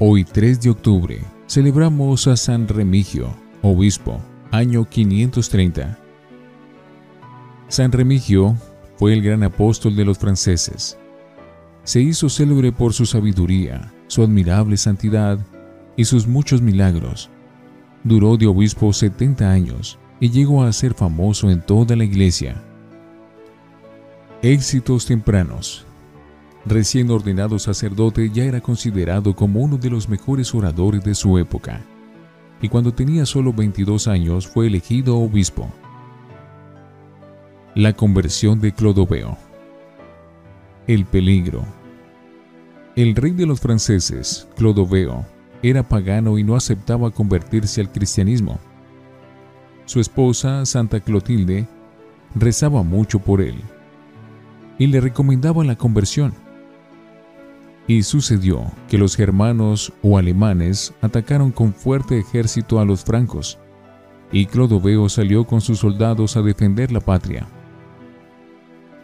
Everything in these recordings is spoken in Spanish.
Hoy 3 de octubre celebramos a San Remigio, obispo, año 530. San Remigio fue el gran apóstol de los franceses. Se hizo célebre por su sabiduría, su admirable santidad y sus muchos milagros. Duró de obispo 70 años y llegó a ser famoso en toda la iglesia. Éxitos tempranos. Recién ordenado sacerdote ya era considerado como uno de los mejores oradores de su época, y cuando tenía solo 22 años fue elegido obispo. La conversión de Clodoveo. El peligro. El rey de los franceses, Clodoveo, era pagano y no aceptaba convertirse al cristianismo. Su esposa, Santa Clotilde, rezaba mucho por él y le recomendaba la conversión. Y sucedió que los germanos o alemanes atacaron con fuerte ejército a los francos, y Clodoveo salió con sus soldados a defender la patria.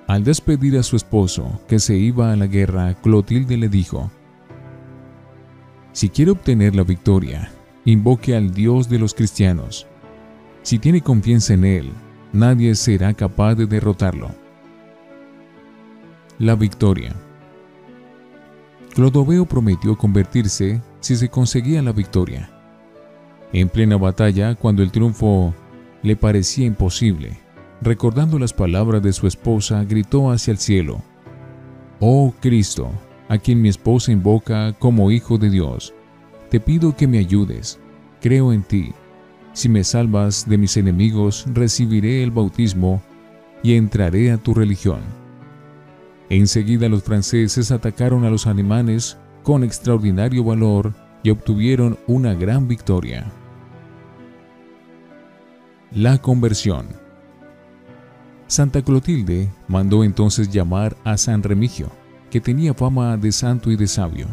Al despedir a su esposo, que se iba a la guerra, Clotilde le dijo, Si quiere obtener la victoria, invoque al Dios de los cristianos. Si tiene confianza en Él, nadie será capaz de derrotarlo. La victoria. Clodoveo prometió convertirse si se conseguía la victoria. En plena batalla, cuando el triunfo le parecía imposible, recordando las palabras de su esposa, gritó hacia el cielo, Oh Cristo, a quien mi esposa invoca como Hijo de Dios, te pido que me ayudes, creo en ti. Si me salvas de mis enemigos, recibiré el bautismo y entraré a tu religión. Enseguida los franceses atacaron a los alemanes con extraordinario valor y obtuvieron una gran victoria. La conversión. Santa Clotilde mandó entonces llamar a San Remigio, que tenía fama de santo y de sabio,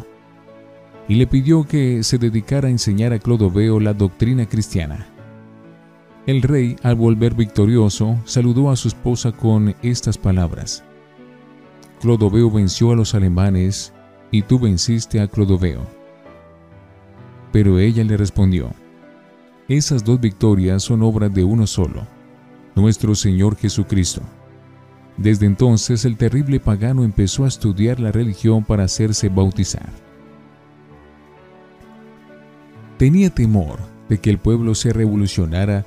y le pidió que se dedicara a enseñar a Clodoveo la doctrina cristiana. El rey, al volver victorioso, saludó a su esposa con estas palabras. Clodoveo venció a los alemanes y tú venciste a Clodoveo. Pero ella le respondió, esas dos victorias son obra de uno solo, nuestro Señor Jesucristo. Desde entonces el terrible pagano empezó a estudiar la religión para hacerse bautizar. Tenía temor de que el pueblo se revolucionara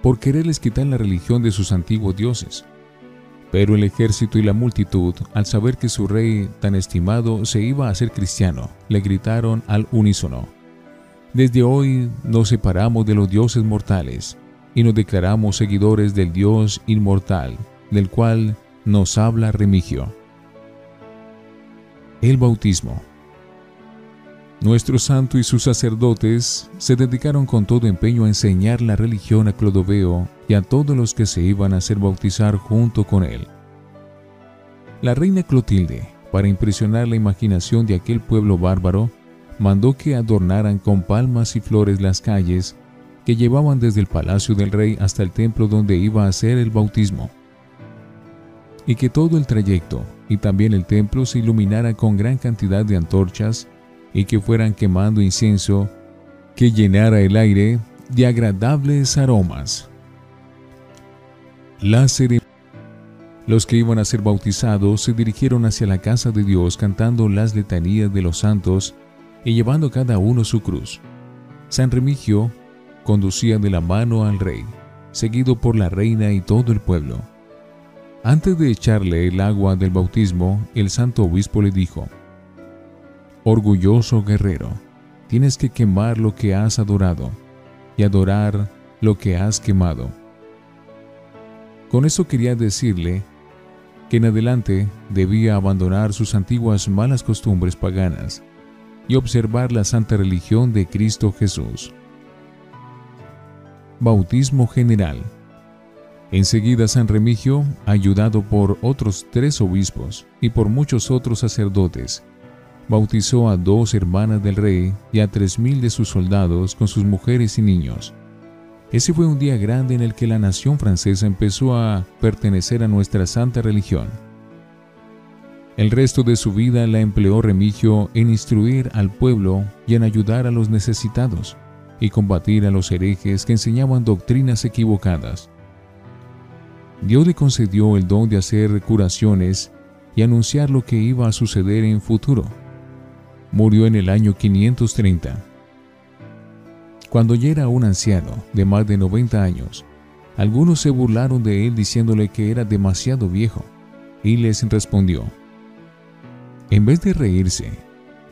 por quererles quitar la religión de sus antiguos dioses. Pero el ejército y la multitud, al saber que su rey tan estimado se iba a ser cristiano, le gritaron al unísono, Desde hoy nos separamos de los dioses mortales y nos declaramos seguidores del Dios inmortal, del cual nos habla Remigio. El bautismo. Nuestro santo y sus sacerdotes se dedicaron con todo empeño a enseñar la religión a Clodoveo y a todos los que se iban a hacer bautizar junto con él. La reina Clotilde, para impresionar la imaginación de aquel pueblo bárbaro, mandó que adornaran con palmas y flores las calles que llevaban desde el palacio del rey hasta el templo donde iba a hacer el bautismo, y que todo el trayecto y también el templo se iluminara con gran cantidad de antorchas y que fueran quemando incienso que llenara el aire de agradables aromas. Los que iban a ser bautizados se dirigieron hacia la casa de Dios cantando las letanías de los santos y llevando cada uno su cruz. San Remigio conducía de la mano al rey, seguido por la reina y todo el pueblo. Antes de echarle el agua del bautismo, el santo obispo le dijo, Orgulloso guerrero, tienes que quemar lo que has adorado y adorar lo que has quemado. Con eso quería decirle que en adelante debía abandonar sus antiguas malas costumbres paganas y observar la santa religión de Cristo Jesús. Bautismo general. Enseguida San Remigio, ayudado por otros tres obispos y por muchos otros sacerdotes, bautizó a dos hermanas del rey y a tres mil de sus soldados con sus mujeres y niños. Ese fue un día grande en el que la nación francesa empezó a pertenecer a nuestra santa religión. El resto de su vida la empleó Remigio en instruir al pueblo y en ayudar a los necesitados y combatir a los herejes que enseñaban doctrinas equivocadas. Dios le concedió el don de hacer curaciones y anunciar lo que iba a suceder en futuro. Murió en el año 530. Cuando ya era un anciano de más de 90 años, algunos se burlaron de él diciéndole que era demasiado viejo, y les respondió, en vez de reírse,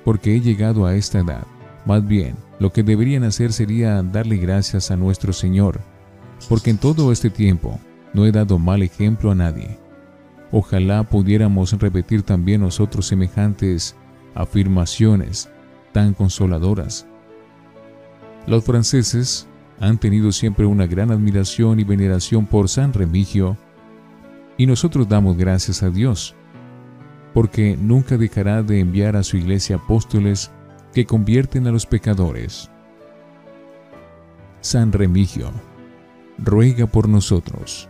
porque he llegado a esta edad, más bien, lo que deberían hacer sería darle gracias a nuestro Señor, porque en todo este tiempo no he dado mal ejemplo a nadie. Ojalá pudiéramos repetir también nosotros semejantes afirmaciones tan consoladoras. Los franceses han tenido siempre una gran admiración y veneración por San Remigio, y nosotros damos gracias a Dios porque nunca dejará de enviar a su iglesia apóstoles que convierten a los pecadores. San Remigio, ruega por nosotros.